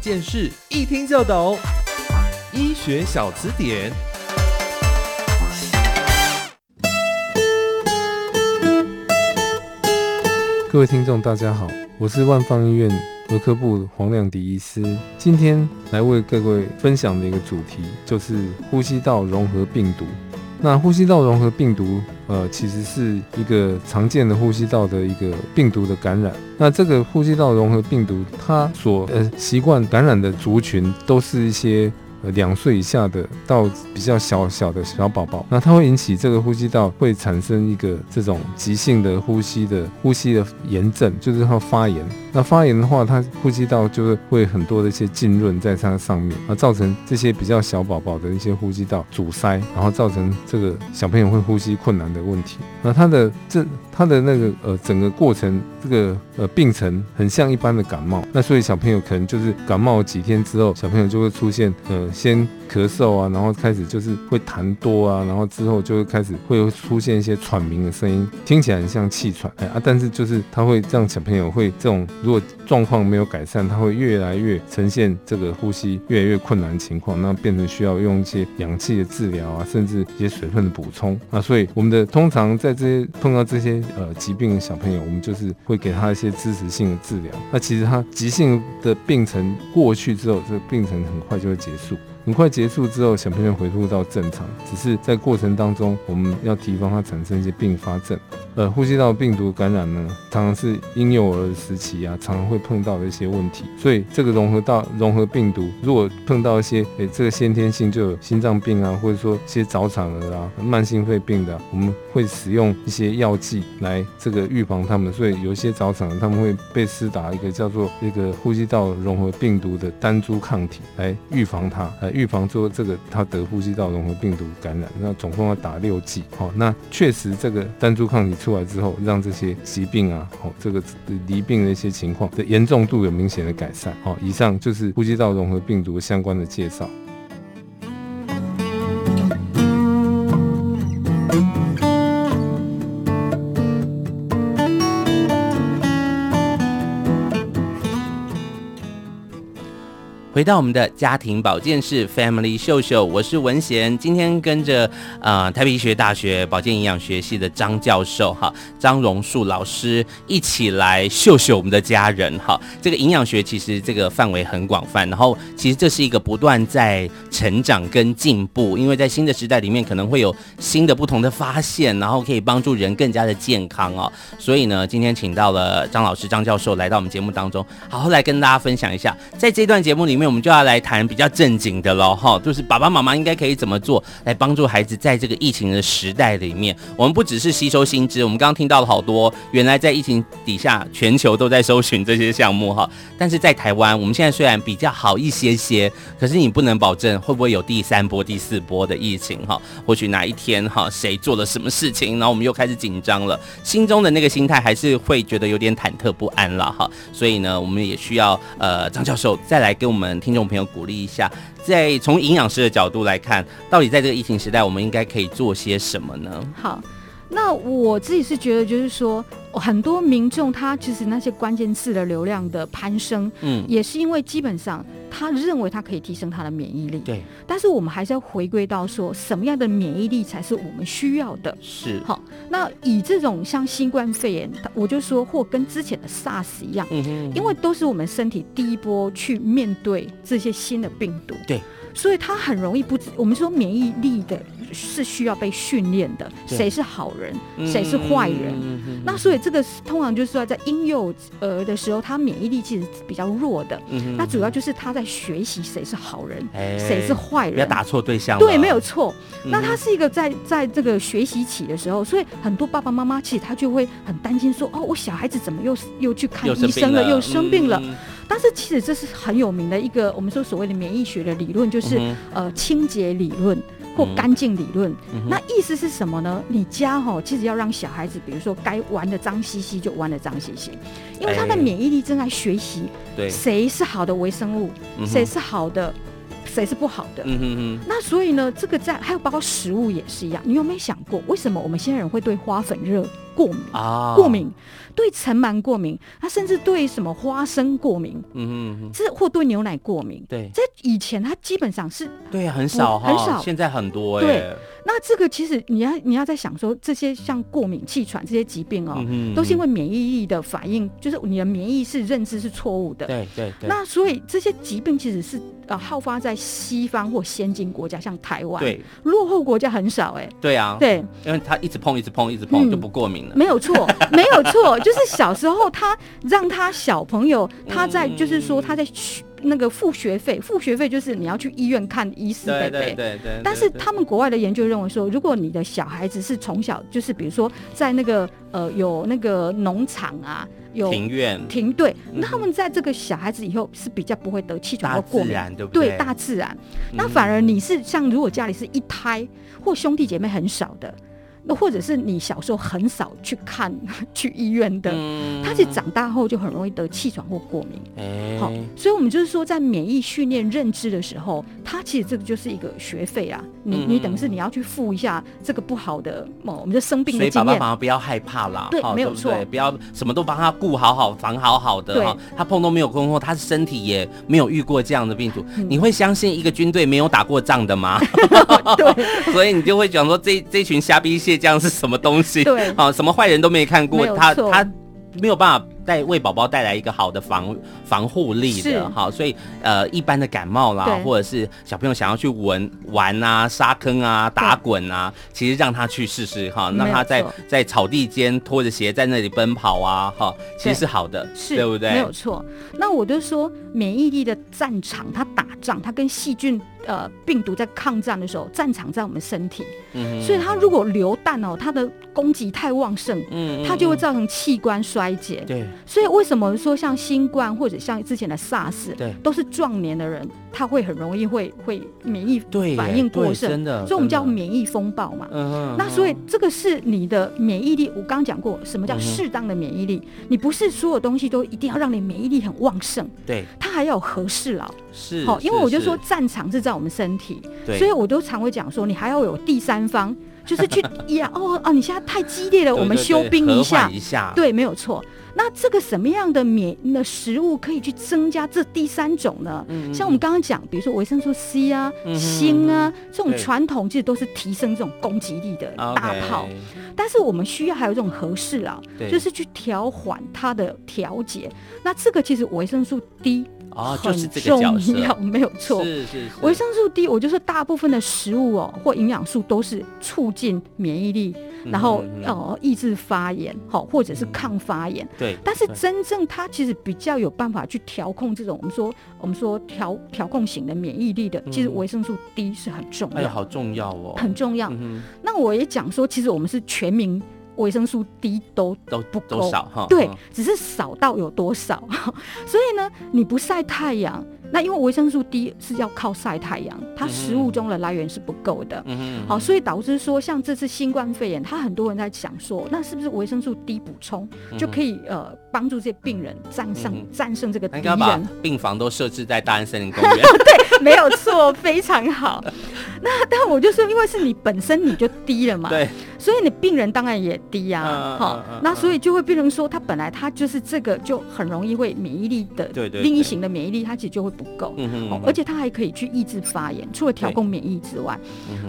件事一听就懂，医学小词典。各位听众，大家好，我是万芳医院儿科部黄亮迪医师，今天来为各位分享的一个主题就是呼吸道融合病毒。那呼吸道融合病毒，呃，其实是一个常见的呼吸道的一个病毒的感染。那这个呼吸道融合病毒，它所呃习惯感染的族群，都是一些。呃，两岁以下的到比较小小的小宝宝，那它会引起这个呼吸道会产生一个这种急性的呼吸的呼吸的炎症，就是它发炎。那发炎的话，它呼吸道就是会很多的一些浸润在它上面，而造成这些比较小宝宝的一些呼吸道阻塞，然后造成这个小朋友会呼吸困难的问题。那它的这他的那个呃整个过程，这个呃病程很像一般的感冒。那所以小朋友可能就是感冒几天之后，小朋友就会出现呃。先咳嗽啊，然后开始就是会痰多啊，然后之后就会开始会出现一些喘鸣的声音，听起来很像气喘哎啊，但是就是他会让小朋友会这种如果状况没有改善，他会越来越呈现这个呼吸越来越困难的情况，那变成需要用一些氧气的治疗啊，甚至一些水分的补充啊，所以我们的通常在这些碰到这些呃疾病的小朋友，我们就是会给他一些支持性的治疗。那其实他急性的病程过去之后，这个病程很快就会结束。很快结束之后，小朋友恢复到正常，只是在过程当中，我们要提防它产生一些并发症。呃，呼吸道病毒感染呢，常常是婴幼儿时期啊，常常会碰到的一些问题。所以这个融合到融合病毒，如果碰到一些诶、这个先天性就有心脏病啊，或者说一些早产儿啊、慢性肺病的，我们会使用一些药剂来这个预防他们。所以有一些早产儿他们会被施打一个叫做一个呼吸道融合病毒的单株抗体来预防它，来预预防说这个他得呼吸道融合病毒感染。那总共要打六剂。好，那确实这个单株抗体。出来之后，让这些疾病啊，哦，这个离病的一些情况的严重度有明显的改善。好，以上就是呼吸道融合病毒相关的介绍。回到我们的家庭保健室 Family 秀秀，我是文贤。今天跟着呃台北医学大学保健营养学系的张教授哈张荣树老师一起来秀秀我们的家人哈。这个营养学其实这个范围很广泛，然后其实这是一个不断在成长跟进步，因为在新的时代里面可能会有新的不同的发现，然后可以帮助人更加的健康哦。所以呢，今天请到了张老师张教授来到我们节目当中，好好来跟大家分享一下，在这段节目里面。我们就要来谈比较正经的喽，哈，就是爸爸妈妈应该可以怎么做来帮助孩子在这个疫情的时代里面。我们不只是吸收新知，我们刚刚听到了好多，原来在疫情底下，全球都在搜寻这些项目，哈。但是在台湾，我们现在虽然比较好一些些，可是你不能保证会不会有第三波、第四波的疫情，哈。或许哪一天，哈，谁做了什么事情，然后我们又开始紧张了，心中的那个心态还是会觉得有点忐忑不安了，哈。所以呢，我们也需要呃张教授再来给我们。听众朋友，鼓励一下，在从营养师的角度来看，到底在这个疫情时代，我们应该可以做些什么呢？好，那我自己是觉得，就是说。很多民众他其实那些关键字的流量的攀升，嗯，也是因为基本上他认为他可以提升他的免疫力，对。但是我们还是要回归到说，什么样的免疫力才是我们需要的？是。好，那以这种像新冠肺炎，我就说或跟之前的 SARS 一样，嗯哼，因为都是我们身体第一波去面对这些新的病毒，对。所以他很容易不，我们说免疫力的是需要被训练的，谁是好人，谁是坏人，那所以。这个通常就是说，在婴幼儿的时候，他免疫力其实比较弱的。嗯，那主要就是他在学习谁是好人，谁是坏人，不要打错对象。对，没有错。那他是一个在在这个学习期的时候，所以很多爸爸妈妈其实他就会很担心说：“哦，我小孩子怎么又又去看医生了，又生病了。”但是其实这是很有名的一个我们说所谓的免疫学的理论，就是呃清洁理论。或干净理论，嗯，那意思是什么呢？你家哈，其实要让小孩子，比如说该玩的脏兮兮就玩的脏兮兮，因为他的免疫力正在学习，对，谁是好的微生物，谁是好的，谁是不好的。嗯哼哼。那所以呢，这个在还有包括食物也是一样。你有没有想过，为什么我们现在人会对花粉热过敏啊？过敏。对尘螨过敏，他甚至对什么花生过敏，嗯嗯，这或对牛奶过敏，对，在以前他基本上是，对啊，很少很少，现在很多哎，对，那这个其实你要你要在想说，这些像过敏、气喘这些疾病哦，嗯，都是因为免疫力的反应，就是你的免疫是认知是错误的，对对对，那所以这些疾病其实是呃好发在西方或先进国家，像台湾，对，落后国家很少哎，对啊，对，因为他一直碰一直碰一直碰就不过敏了，没有错，没有错。就是小时候，他让他小朋友，他在就是说他在那个付学费，付学费就是你要去医院看医师，对对对对。但是他们国外的研究认为说，如果你的小孩子是从小就是比如说在那个呃有那个农场啊，有庭院庭对，那他们在这个小孩子以后是比较不会得气喘或过敏，对不对？对，大自然。那反而你是像如果家里是一胎或兄弟姐妹很少的。那或者是你小时候很少去看去医院的，他其实长大后就很容易得气喘或过敏。哎，好，所以我们就是说，在免疫训练认知的时候，他其实这个就是一个学费啊。你你等于是你要去付一下这个不好的，哦我们就生病的经验。所以爸爸妈妈不要害怕啦，对，没有错，不要什么都帮他顾好好，防好好的哈。他碰都没有碰过，他身体也没有遇过这样的病毒。你会相信一个军队没有打过仗的吗？对，所以你就会讲说这这群虾兵蟹将是什么东西？对，好，什么坏人都没看过，他他没有办法。带为宝宝带来一个好的防防护力的哈，所以呃一般的感冒啦，或者是小朋友想要去闻玩啊、沙坑啊、打滚啊，其实让他去试试哈，让他在在草地间拖着鞋在那里奔跑啊哈，其实是好的，是对不对？没有错。那我就说免疫力的战场，它打仗，它跟细菌呃病毒在抗战的时候，战场在我们身体，嗯，所以它如果流弹哦，它的攻击太旺盛，嗯，它就会造成器官衰竭，对。所以为什么说像新冠或者像之前的 SARS，对，都是壮年的人，他会很容易会会免疫反应过剩，真的，所以我们叫免疫风暴嘛。嗯，那所以这个是你的免疫力，我刚刚讲过，什么叫适当的免疫力？你不是所有东西都一定要让你免疫力很旺盛，对，它还要有和事佬。是，好，因为我就说战场是在我们身体，对，所以我都常会讲说，你还要有第三方，就是去 呀，哦哦，你现在太激烈了，我们休兵一下，一下，对，没有错。那这个什么样的免的食物可以去增加这第三种呢？嗯、像我们刚刚讲，比如说维生素 C 啊、锌、嗯、啊，这种传统其实都是提升这种攻击力的大炮。但是我们需要还有一种合适啊，就是去调缓它的调节。那这个其实维生素 D。哦，就是这个角色，很重要，没有错。是是是，维生素 D，我就是大部分的食物哦，或营养素都是促进免疫力，嗯、然后呃抑制发炎，好或者是抗发炎。嗯、对。但是真正它其实比较有办法去调控这种我们说我们说调调控型的免疫力的，其实维生素 D 是很重要。哎，好重要哦，很重要。嗯、那我也讲说，其实我们是全民。维生素 D 都都不够少哈，对，只是少到有多少。所以呢，你不晒太阳。那因为维生素 D 是要靠晒太阳，它食物中的来源是不够的。嗯好，所以导致说，像这次新冠肺炎，他很多人在讲说，那是不是维生素 D 补充就可以呃帮助这些病人战胜战胜这个敌人？应该把病房都设置在大安森林公园。对，没有错，非常好。那但我就说，因为是你本身你就低了嘛，对，所以你病人当然也低呀。好，那所以就会变成说，他本来他就是这个就很容易会免疫力的另一型的免疫力，他其实就会。不够，哦，而且它还可以去抑制发炎，除了调控免疫之外，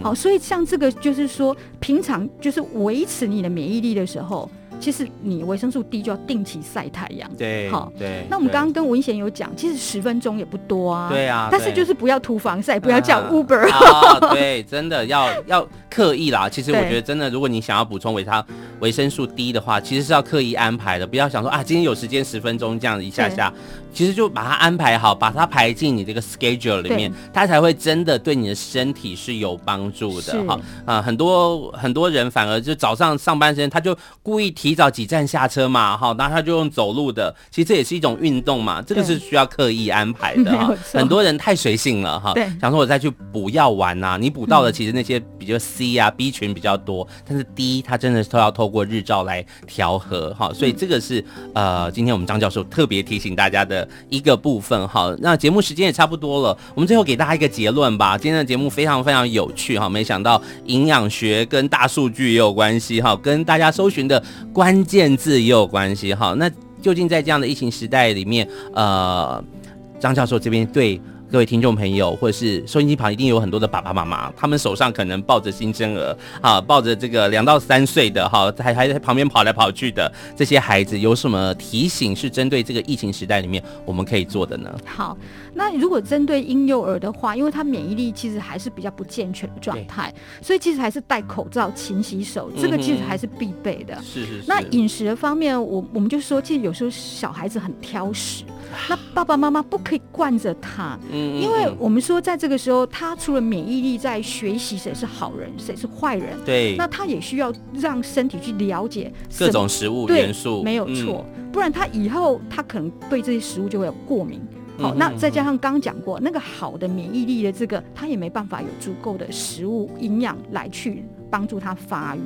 好，所以像这个就是说，平常就是维持你的免疫力的时候。其实你维生素 D 就要定期晒太阳，对，好，对。那我们刚刚跟文贤有讲，其实十分钟也不多啊，对啊。但是就是不要涂防晒，不要叫 Uber，对，真的要要刻意啦。其实我觉得真的，如果你想要补充维他维生素 D 的话，其实是要刻意安排的，不要想说啊，今天有时间十分钟这样一下下，其实就把它安排好，把它排进你这个 schedule 里面，它才会真的对你的身体是有帮助的哈。啊，很多很多人反而就早上上班时间他就故意提。提早几站下车嘛，好，那他就用走路的，其实这也是一种运动嘛，这个是需要刻意安排的哈。很多人太随性了哈，想说我再去补药丸呐，你补到的其实那些比较 C 啊、B 群比较多，但是 D 它真的是都要透过日照来调和哈，所以这个是呃，今天我们张教授特别提醒大家的一个部分哈。那节目时间也差不多了，我们最后给大家一个结论吧。今天的节目非常非常有趣哈，没想到营养学跟大数据也有关系哈，跟大家搜寻的。关关键字也有关系哈，那究竟在这样的疫情时代里面，呃，张教授这边对各位听众朋友，或者是收音机旁一定有很多的爸爸妈妈，他们手上可能抱着新生儿啊，抱着这个两到三岁的哈，还还在旁边跑来跑去的这些孩子，有什么提醒是针对这个疫情时代里面我们可以做的呢？好。那如果针对婴幼儿的话，因为他免疫力其实还是比较不健全的状态，所以其实还是戴口罩、勤洗手，这个其实还是必备的。是是是。那饮食的方面，我我们就说，其实有时候小孩子很挑食，那爸爸妈妈不可以惯着他，嗯，因为我们说在这个时候，他除了免疫力在学习谁是好人，谁是坏人，对，那他也需要让身体去了解各种食物元素，没有错，不然他以后他可能对这些食物就会有过敏。好，那再加上刚刚讲过那个好的免疫力的这个，他也没办法有足够的食物营养来去帮助他发育。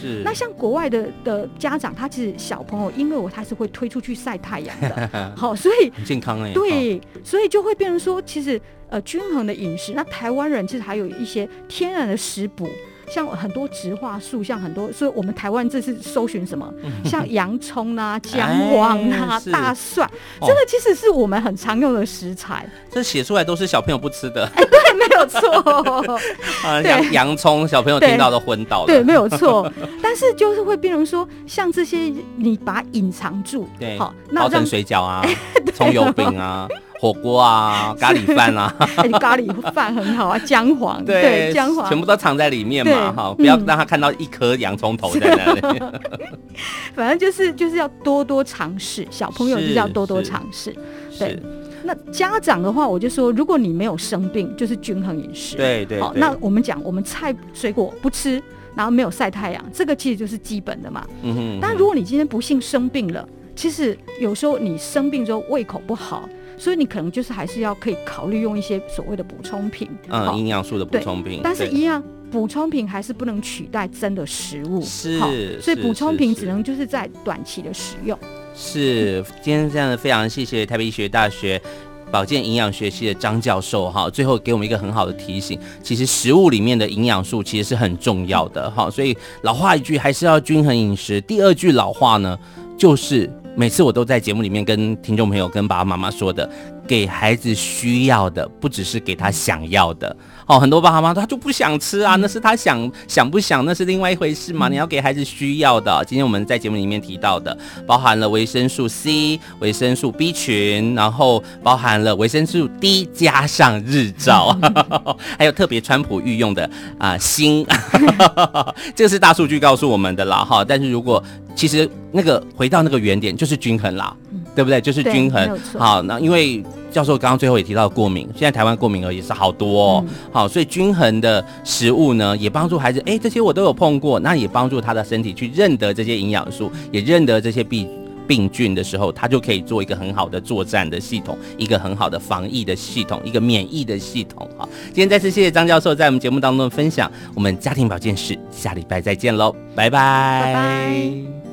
是。那像国外的的家长，他其实小朋友因为我，他是会推出去晒太阳的。好，所以很健康哎。对，所以就会变成说，其实呃均衡的饮食。那台湾人其实还有一些天然的食补。像很多植化素，像很多，所以我们台湾这次搜寻什么？像洋葱啊、姜黄啊、哎、大蒜，这个其实是我们很常用的食材。这写出来都是小朋友不吃的。哎，对，没有错。啊，洋洋葱，小朋友听到都昏倒了。对，没有错。但是就是会变成说，像这些你把它隐藏住，对，好，那成水饺啊，葱油饼啊。火锅啊，咖喱饭啊，欸、咖喱饭很好啊，姜黄对姜黄，全部都藏在里面嘛，哈，不要让他看到一颗洋葱头在那里。反正就是就是要多多尝试，小朋友就是要多多尝试。对，那家长的话，我就说，如果你没有生病，就是均衡饮食。对对，对。好，那我们讲，我们菜水果不吃，然后没有晒太阳，这个其实就是基本的嘛。嗯哼，嗯哼。但如果你今天不幸生病了，其实有时候你生病之后胃口不好。所以你可能就是还是要可以考虑用一些所谓的补充品，嗯，营养素的补充品。但是一样补充品还是不能取代真的食物，是。所以补充品只能就是在短期的使用。是，今天这样的非常谢谢台北医学大学保健营养学系的张教授哈，最后给我们一个很好的提醒，其实食物里面的营养素其实是很重要的哈。所以老话一句，还是要均衡饮食。第二句老话呢，就是。每次我都在节目里面跟听众朋友、跟爸爸妈妈说的，给孩子需要的，不只是给他想要的。哦，很多爸爸妈妈他就不想吃啊，那是他想想不想，那是另外一回事嘛。你要给孩子需要的。今天我们在节目里面提到的，包含了维生素 C、维生素 B 群，然后包含了维生素 D 加上日照，还有特别川普御用的啊锌，这个是大数据告诉我们的啦哈。但是如果其实那个回到那个原点，就是均衡啦。对不对？就是均衡。好，那因为教授刚刚最后也提到过敏，现在台湾过敏儿也是好多哦。嗯、好，所以均衡的食物呢，也帮助孩子。哎，这些我都有碰过，那也帮助他的身体去认得这些营养素，也认得这些病病菌的时候，他就可以做一个很好的作战的系统，一个很好的防疫的系统，一个免疫的系统。好，今天再次谢谢张教授在我们节目当中的分享。我们家庭保健室下礼拜再见喽，拜拜。拜拜。